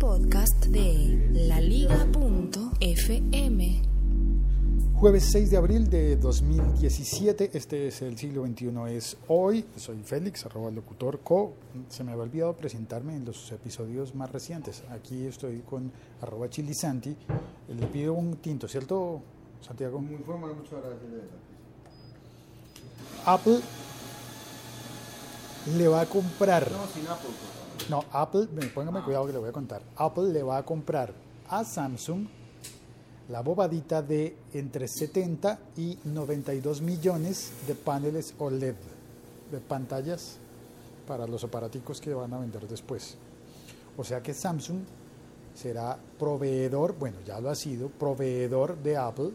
podcast de laliga.fm. Jueves 6 de abril de 2017, este es el siglo XXI, es hoy, soy Félix, arroba locutor co, se me había olvidado presentarme en los episodios más recientes, aquí estoy con arroba chilisanti, le pido un tinto, ¿cierto Santiago? Muy formal, muchas gracias. Apple le va a comprar, No, sin Apple, por favor. No, Apple, me- póngame cuidado que le voy a contar, Apple le va a comprar a Samsung la bobadita de entre 70 y 92 millones de paneles OLED, de pantallas para los aparaticos que van a vender después. O sea que Samsung será proveedor, bueno, ya lo ha sido, proveedor de Apple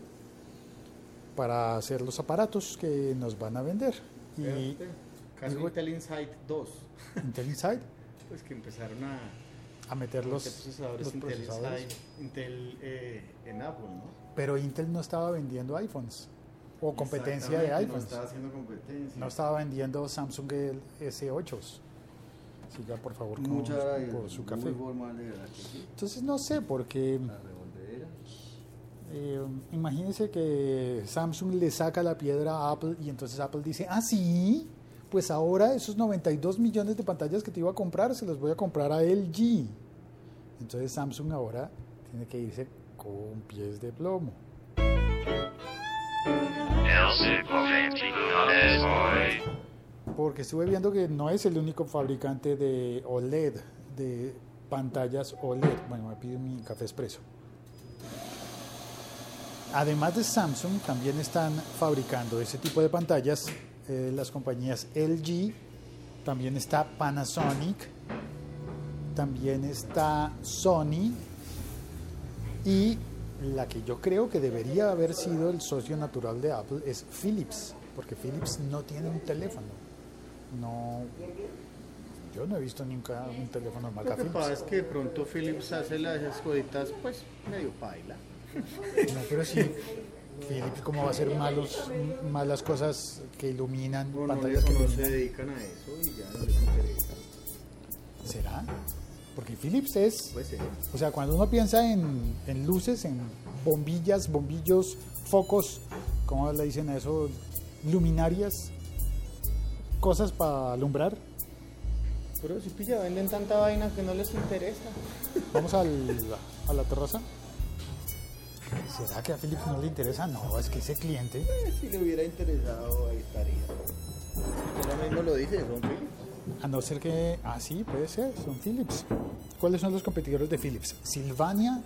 para hacer los aparatos que nos van a vender. Y Caso Intel Insight 2, Intel Inside pues que empezaron a a meter los, procesadores los Intel procesadores. Insight, Intel eh, en Apple, ¿no? Pero Intel no estaba vendiendo iPhones o competencia de iPhones. No estaba haciendo competencia. No estaba vendiendo Samsung el S8. Siga por favor con por su café. Entonces no sé, porque La eh, imagínense que Samsung le saca la piedra a Apple y entonces Apple dice, ah, sí, pues ahora esos 92 millones de pantallas que te iba a comprar se los voy a comprar a LG. Entonces Samsung ahora tiene que irse con pies de plomo. Porque estuve viendo que no es el único fabricante de OLED, de pantallas OLED. Bueno, me pido mi café expreso. Además de Samsung, también están fabricando ese tipo de pantallas eh, las compañías LG, también está Panasonic, también está Sony y la que yo creo que debería haber sido el socio natural de Apple es Philips, porque Philips no tiene un teléfono. No, yo no he visto nunca un teléfono marca Lo que Philips. pasa es que de pronto Philips hace las esas cositas, pues, medio paila. No, pero sí, Philips, ¿cómo va a hacer malos, malas cosas que iluminan no, pantallas que no se dedican a eso y ya no les interesa. ¿Será? Porque Philips es, Puede ser. o sea, cuando uno piensa en, en luces, en bombillas, bombillos, focos, ¿cómo le dicen a eso? Luminarias, cosas para alumbrar. Pero si pilla, venden tanta vaina que no les interesa. Vamos al- a la terraza. ¿Será que a Philips no le interesa? No, es que ese cliente, Eh, Si le hubiera interesado, ahí estaría. Ella mismo lo dice, son Philips. a no ser que, ah, sí, puede ser, son Philips. ¿Cuáles son los competidores de Philips? Silvania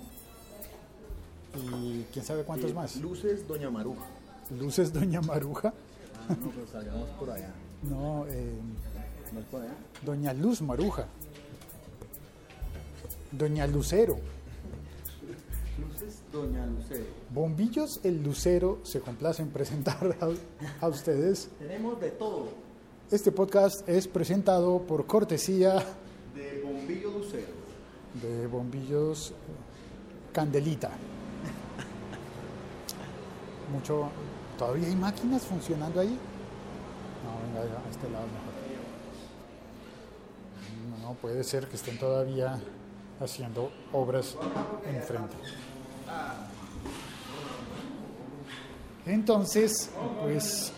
y quién sabe cuántos Eh, más. Luces Doña Maruja. Luces Doña Maruja. Ah, no, pues salgamos por allá. No, eh, ¿No es por allá? Doña Luz Maruja. Doña Lucero. Luces Doña Lucero. Bombillos El Lucero se complace en presentar a, a ustedes. Tenemos de todo. Este podcast es presentado por cortesía De bombillo lucero. de Bombillos Candelita. Mucho. ¿Todavía hay máquinas funcionando ahí? No, venga, a este lado mejor. No, no, puede ser que estén todavía haciendo obras enfrente. Entonces, pues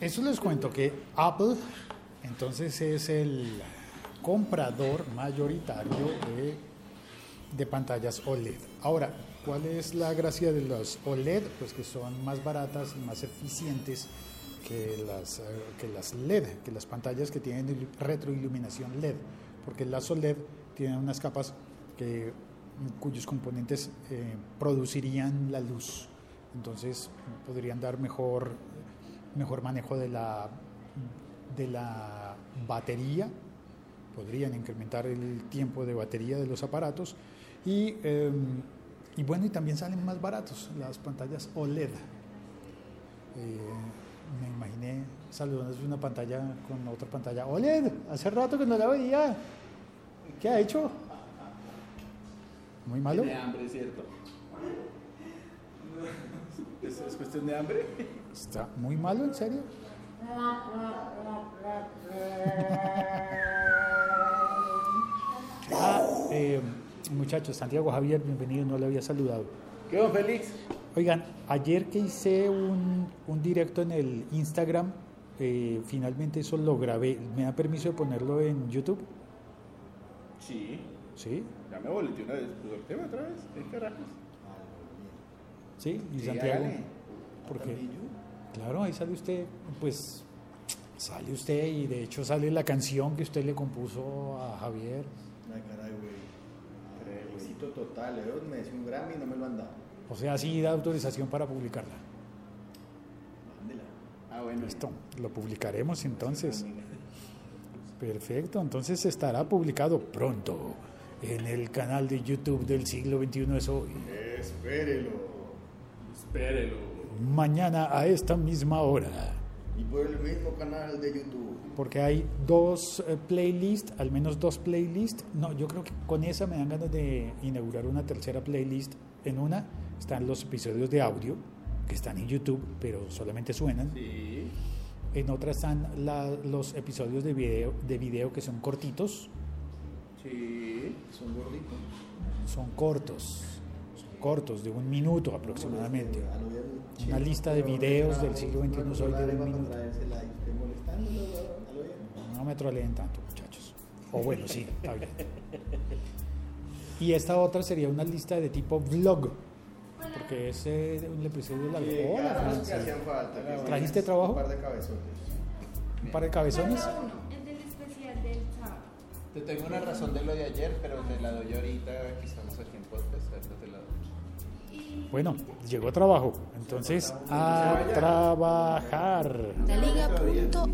eso les cuento que Apple entonces es el comprador mayoritario de, de pantallas OLED. Ahora, ¿cuál es la gracia de las OLED? Pues que son más baratas y más eficientes que las, eh, que las LED, que las pantallas que tienen ilu- retroiluminación LED, porque las OLED tienen unas capas que, cuyos componentes eh, producirían la luz. Entonces podrían dar mejor, mejor manejo de la, de la batería, podrían incrementar el tiempo de batería de los aparatos y, eh, y bueno, y también salen más baratos las pantallas OLED. Eh, me imaginé saludando una pantalla con otra pantalla. OLED, hace rato que no la veía. ¿Qué ha hecho? Muy malo. Tiene hambre, ¿cierto? ¿Es, es cuestión de hambre? ¿Está muy malo, en serio? Ah, eh, Muchachos, Santiago Javier, bienvenido, no le había saludado. ¿Qué don Félix? Oigan, ayer que hice un, un directo en el Instagram, eh, finalmente eso lo grabé. ¿Me da permiso de ponerlo en YouTube? Sí. ¿Sí? Ya me boleté una vez. Pues el tema otra vez. ¿Qué carajos? ¿Sí? ¿Y Sí, Santiago? hágale. ¿Por qué? ¿También Claro, ahí sale usted, pues sale usted y de hecho sale la canción que usted le compuso a Javier. Ay, caray, güey. Éxito total. Yo me decía un Grammy y no me lo han dado. O sea, sí da autorización para publicarla. Mándela. Ah, bueno. Listo, lo publicaremos entonces. Perfecto, entonces estará publicado pronto en el canal de YouTube del siglo XXI es hoy. Espérelo. Espérelo. Mañana a esta misma hora. Y por el mismo canal de YouTube. Porque hay dos eh, playlists, al menos dos playlists. No, yo creo que con esa me dan ganas de inaugurar una tercera playlist. En una están los episodios de audio, que están en YouTube, pero solamente suenan. Sí. En otra están la- los episodios de video, de video que son cortitos, Sí. Son gorditos. son cortos, son cortos, de un minuto aproximadamente. Una lista de videos del siglo XXI no, soy de un minuto. me troleen tanto, muchachos. O bueno, sí, está bien. Y esta otra sería una lista de tipo vlog, porque es eh, un episodio Hola, Francis. falta. que sí. ¿Trajiste trabajo? Un par de cabezones. Un par de cabezones. Te tengo una razón de lo de ayer, pero te la doy ahorita que estamos aquí en podcast. Ahorita te la doy. Bueno, llegó trabajo. Entonces, a trabajar. Laliga.fm.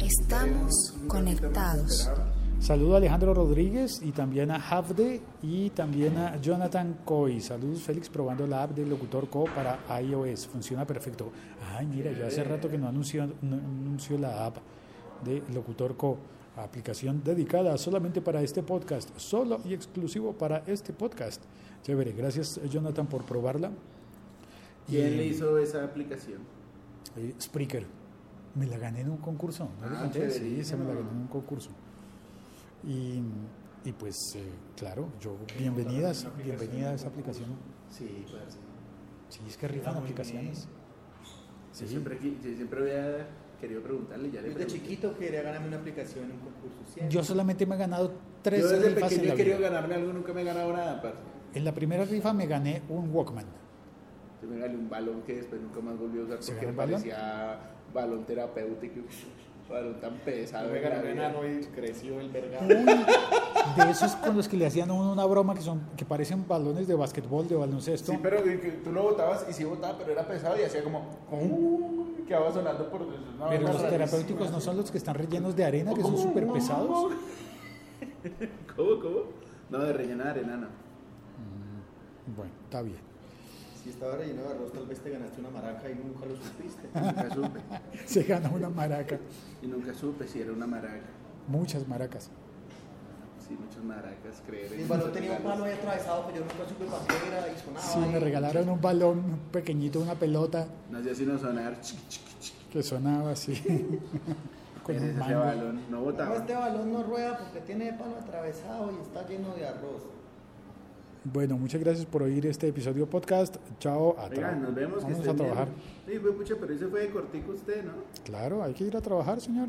Estamos conectados. Saludo a Alejandro Rodríguez y también a Havde y también a Jonathan Coy. Saludos Félix probando la app de Locutor Co para iOS. Funciona perfecto. Ay, mira, yo hace rato que no anuncio, no anuncio la app de Locutor Co. Aplicación dedicada solamente para este podcast. Solo y exclusivo para este podcast. Chévere, gracias Jonathan por probarla. ¿Quién Y- le hizo esa aplicación? eh, Spreaker. Me la gané en un concurso. ¿no Ah, conté? Sí, se me la gané en un concurso. Y, y pues, eh, claro, yo, bienvenidas, bienvenida a esa aplicación. Sí, parce. Sí, es que rifan aplicaciones. Yo Sí, siempre, qui- yo siempre había querido preguntarle, ya le Desde pregunté. chiquito quería ganarme una aplicación en un concurso. Siempre. yo solamente me he ganado tres Yo desde rifas en pequeño la he querido ganarme algo, nunca me he ganado nada, parce. En la primera rifa me gané un Walkman. Yo me gané un balón que después nunca más volví a usar ¿Se porque me parecía balón terapéutico. Balón tan pesado. me en la gané un y creció el vergado. De esos con los que le hacían a uno una broma que son que parecen balones de básquetbol, de baloncesto. Sí, pero tú lo botabas y sí botaba, pero era pesado y hacía como. "Uh", quedaba sonando por. Pero los terapéuticos no son los que están rellenos de arena, que son súper pesados. ¿Cómo, cómo? No, de rellenar enana. Bueno, está bien. Si estaba relleno de arroz, tal vez te ganaste una maraca y nunca lo supiste. Nunca supe. Se gana una maraca. Y nunca supe si era una maraca. Muchas maracas. Sí, muchas maracas, creer. El balón tenía un palo ahí atravesado, pero yo nunca supe para qué era y sonaba. Sí, me regalaron un balón pequeñito, una pelota No hacía sino sonar. chiqui, chiqui, chiqui. que sonaba así. Con Ese un mango. balón no No, botaba. este balón no rueda porque tiene palo atravesado y está lleno de arroz. Bueno, muchas gracias por oír este episodio podcast. Chao, a nos vemos. que Vamos a estén bien. trabajar. Sí, fue pucha, pero ese fue de cortico usted, ¿no? Claro, hay que ir a trabajar, señor.